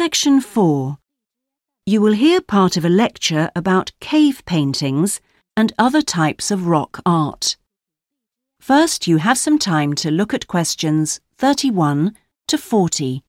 Section 4. You will hear part of a lecture about cave paintings and other types of rock art. First, you have some time to look at questions 31 to 40.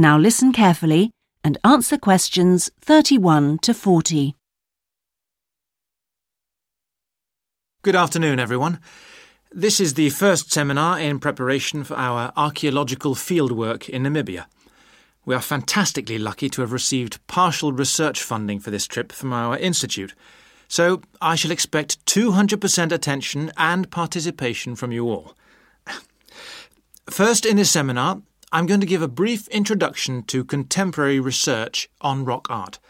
Now listen carefully and answer questions 31 to 40. Good afternoon, everyone. This is the first seminar in preparation for our archaeological fieldwork in Namibia. We are fantastically lucky to have received partial research funding for this trip from our institute, so I shall expect 200% attention and participation from you all. First, in this seminar, I'm going to give a brief introduction to contemporary research on rock art.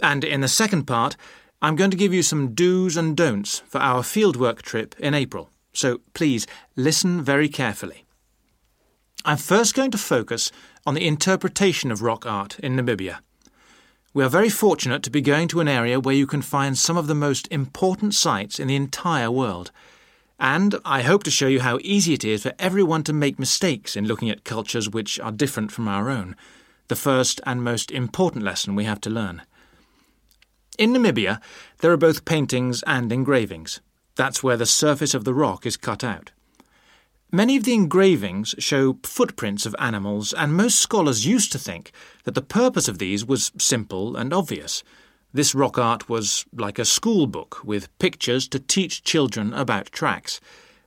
And in the second part, I'm going to give you some do's and don'ts for our fieldwork trip in April. So please listen very carefully. I'm first going to focus on the interpretation of rock art in Namibia. We are very fortunate to be going to an area where you can find some of the most important sites in the entire world. And I hope to show you how easy it is for everyone to make mistakes in looking at cultures which are different from our own, the first and most important lesson we have to learn. In Namibia, there are both paintings and engravings. That's where the surface of the rock is cut out. Many of the engravings show footprints of animals, and most scholars used to think that the purpose of these was simple and obvious. This rock art was like a school book with pictures to teach children about tracks,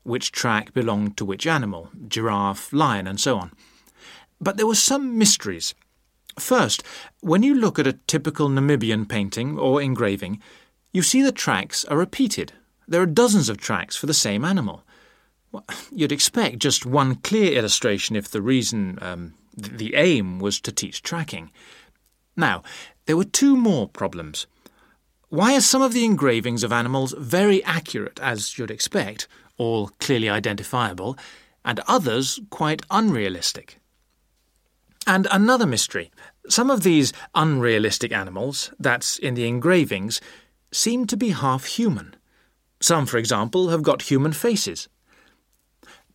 which track belonged to which animal, giraffe, lion, and so on. But there were some mysteries. First, when you look at a typical Namibian painting or engraving, you see the tracks are repeated. There are dozens of tracks for the same animal. You'd expect just one clear illustration if the reason, um, the aim, was to teach tracking. Now, there were two more problems. Why are some of the engravings of animals very accurate, as you'd expect, all clearly identifiable, and others quite unrealistic? And another mystery. Some of these unrealistic animals, that's in the engravings, seem to be half human. Some, for example, have got human faces.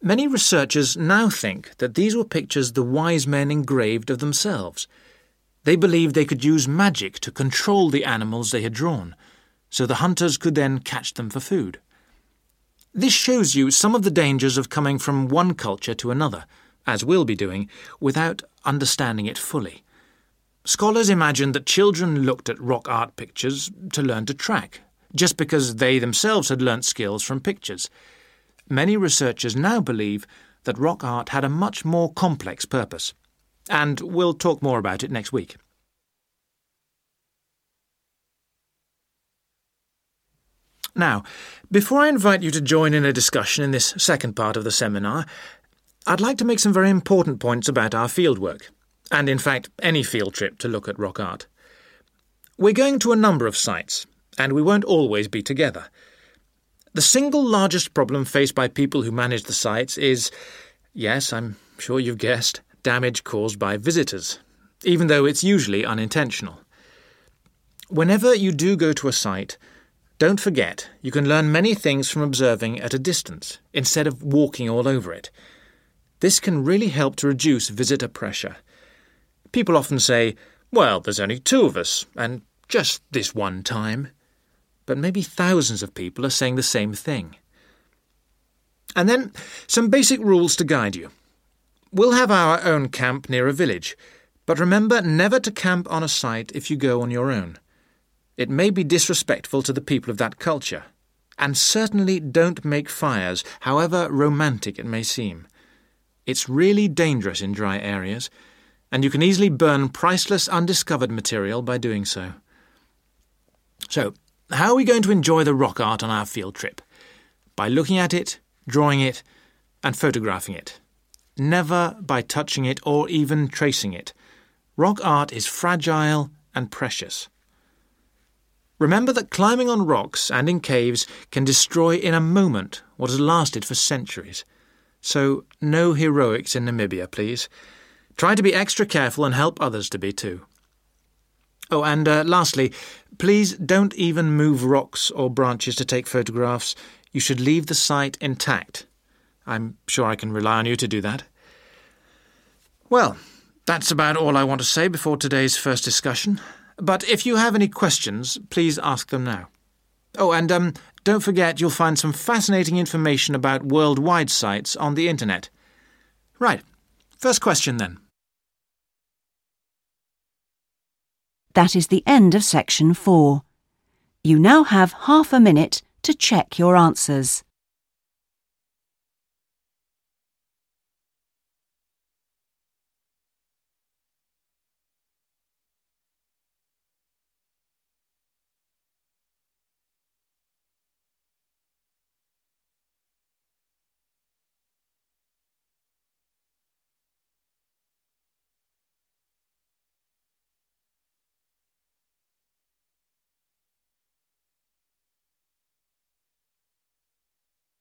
Many researchers now think that these were pictures the wise men engraved of themselves – they believed they could use magic to control the animals they had drawn, so the hunters could then catch them for food. This shows you some of the dangers of coming from one culture to another, as we'll be doing, without understanding it fully. Scholars imagined that children looked at rock art pictures to learn to track, just because they themselves had learnt skills from pictures. Many researchers now believe that rock art had a much more complex purpose and we'll talk more about it next week. Now, before I invite you to join in a discussion in this second part of the seminar, I'd like to make some very important points about our fieldwork, and in fact, any field trip to look at rock art. We're going to a number of sites, and we won't always be together. The single largest problem faced by people who manage the sites is yes, I'm sure you've guessed damage caused by visitors, even though it's usually unintentional. Whenever you do go to a site, don't forget you can learn many things from observing at a distance instead of walking all over it. This can really help to reduce visitor pressure. People often say, well, there's only two of us, and just this one time. But maybe thousands of people are saying the same thing. And then some basic rules to guide you. We'll have our own camp near a village, but remember never to camp on a site if you go on your own. It may be disrespectful to the people of that culture. And certainly don't make fires, however romantic it may seem. It's really dangerous in dry areas, and you can easily burn priceless undiscovered material by doing so. So, how are we going to enjoy the rock art on our field trip? By looking at it, drawing it, and photographing it. Never by touching it or even tracing it. Rock art is fragile and precious. Remember that climbing on rocks and in caves can destroy in a moment what has lasted for centuries. So, no heroics in Namibia, please. Try to be extra careful and help others to be too. Oh, and uh, lastly, please don't even move rocks or branches to take photographs. You should leave the site intact. I'm sure I can rely on you to do that. Well, that's about all I want to say before today's first discussion. But if you have any questions, please ask them now. Oh, and um, don't forget you'll find some fascinating information about worldwide sites on the internet. Right, first question then. That is the end of section 4. You now have half a minute to check your answers.